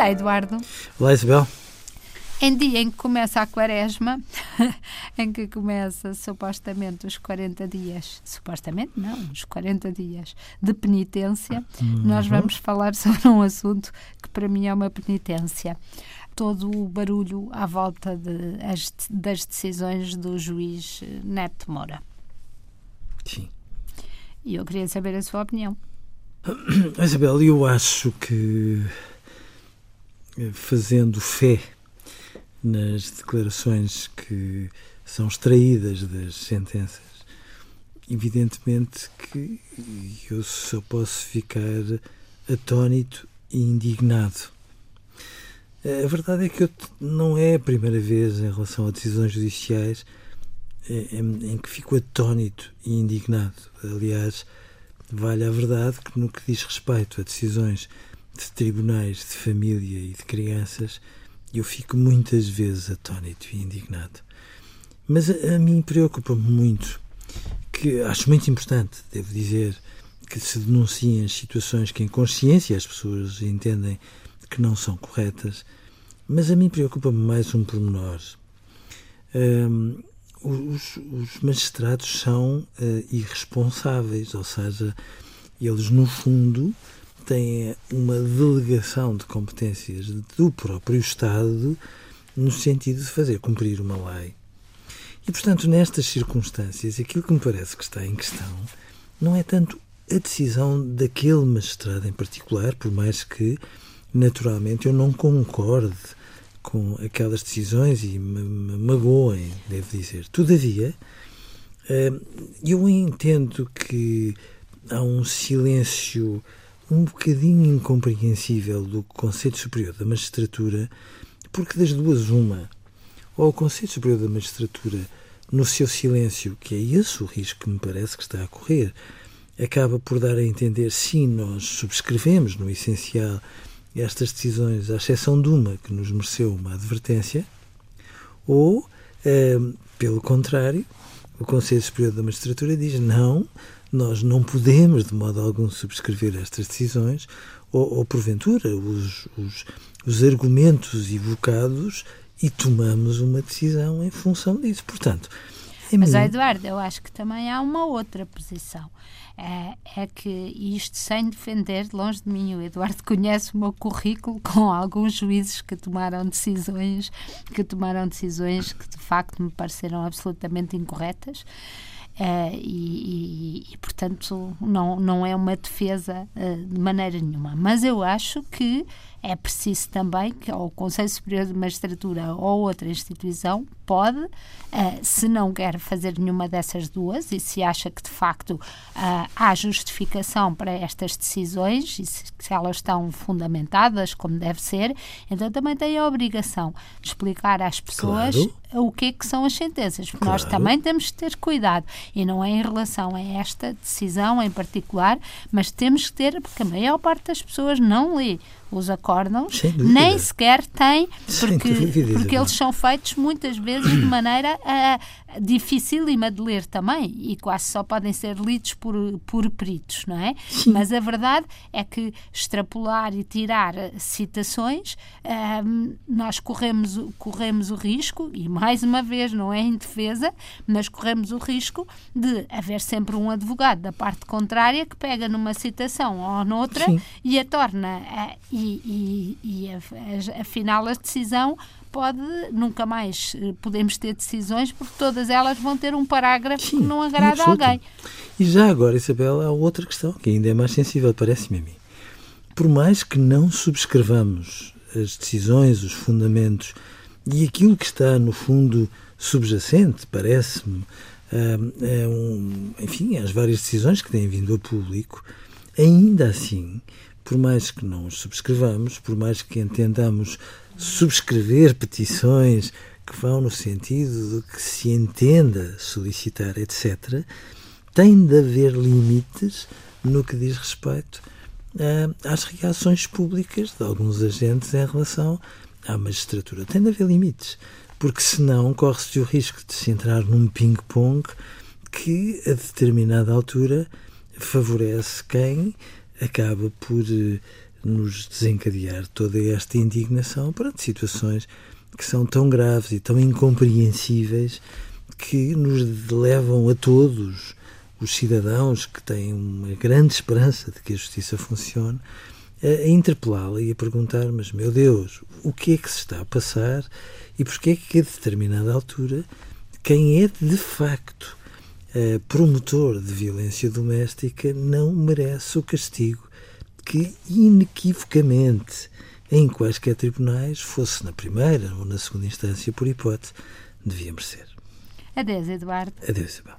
Olá, Eduardo. Olá, Isabel. Em dia em que começa a quaresma, em que começa supostamente os 40 dias, supostamente não, os 40 dias de penitência, uhum. nós vamos falar sobre um assunto que para mim é uma penitência. Todo o barulho à volta de, as, das decisões do juiz Neto Moura. Sim. E eu queria saber a sua opinião. Isabel, eu acho que eh, fazendo fé nas declarações que são extraídas das sentenças. Evidentemente que eu só posso ficar atónito e indignado. A verdade é que eu, não é a primeira vez em relação a decisões judiciais eh, em, em que fico atónito e indignado. Aliás, vale a verdade que no que diz respeito a decisões de tribunais de família e de crianças, eu fico muitas vezes atónito e indignado. Mas a, a mim preocupa-me muito, que acho muito importante, devo dizer, que se denunciem as situações que em consciência as pessoas entendem que não são corretas, mas a mim preocupa-me mais um pormenor. Um, os, os, magistrados são uh, irresponsáveis, ou seja, eles no fundo têm uma delegação de competências do próprio Estado no sentido de fazer cumprir uma lei. E, portanto, nestas circunstâncias, aquilo que me parece que está em questão não é tanto a decisão daquele magistrado em particular, por mais que, naturalmente, eu não concorde com aquelas decisões e me, me magoem, devo dizer. Todavia, eh, eu entendo que há um silêncio um bocadinho incompreensível do Conselho Superior da Magistratura, porque das duas, uma, ou o Conselho Superior da Magistratura, no seu silêncio, que é esse o risco que me parece que está a correr, acaba por dar a entender, sim, nós subscrevemos no essencial estas decisões, à exceção de uma que nos mereceu uma advertência, ou, eh, pelo contrário, o Conselho Superior da Magistratura diz não, nós não podemos, de modo algum, subscrever estas decisões, ou, ou porventura, os, os, os argumentos evocados e tomamos uma decisão em função disso. Portanto, é Mas, mim... Eduardo, eu acho que também há uma outra posição. É, é, que isto sem defender, longe de mim, o Eduardo conhece o meu currículo com alguns juízes que tomaram decisões, que tomaram decisões que de facto me pareceram absolutamente incorretas. Uh, e, e, e, portanto, não, não é uma defesa uh, de maneira nenhuma. Mas eu acho que é preciso também que o Conselho Superior de Magistratura ou outra instituição pode, uh, se não quer fazer nenhuma dessas duas e se acha que de facto uh, há justificação para estas decisões e se, elas estão fundamentadas como deve ser, então também tem a obrigação de explicar às pessoas claro. o que é que são as sentenças, porque claro. nós também temos de ter cuidado e não é em relação a esta decisão em particular, mas temos que ter, porque a maior parte das pessoas não lê os acórdãos, nem sequer têm, porque, porque eles são feitos muitas vezes de maneira uh, dificílima de ler também e quase só podem ser lidos por, por peritos, não é? Sim. Mas a verdade é que extrapolar e tirar citações, uh, nós corremos, corremos o risco, e mais uma vez não é em defesa, mas corremos o risco de haver sempre um advogado da parte contrária que pega numa citação ou noutra Sim. e a torna. Uh, e, e, e afinal a decisão pode nunca mais eh, podemos ter decisões porque todas elas vão ter um parágrafo Sim, que não agrada a alguém. E já agora, Isabel, há outra questão que ainda é mais sensível, parece-me a mim. Por mais que não subscrevamos as decisões, os fundamentos e aquilo que está no fundo subjacente, parece-me, é um, enfim, as várias decisões que têm vindo ao público, ainda assim por mais que não os subscrevamos, por mais que entendamos subscrever petições que vão no sentido de que se entenda solicitar, etc., tem de haver limites no que diz respeito uh, às reações públicas de alguns agentes em relação à magistratura. Tem de haver limites, porque senão corre-se o risco de se entrar num ping-pong que, a determinada altura, favorece quem acaba por eh, nos desencadear toda esta indignação perante situações que são tão graves e tão incompreensíveis que nos levam a todos os cidadãos que têm uma grande esperança de que a justiça funcione a interpelá-la e a perguntar: mas meu Deus, o que é que se está a passar e porquê é que a determinada altura quem é de facto promotor de violência doméstica não merece o castigo que inequivocamente em quaisquer tribunais, fosse na primeira ou na segunda instância, por hipótese, devia merecer. Adeus, Eduardo. Adeus, Isabel.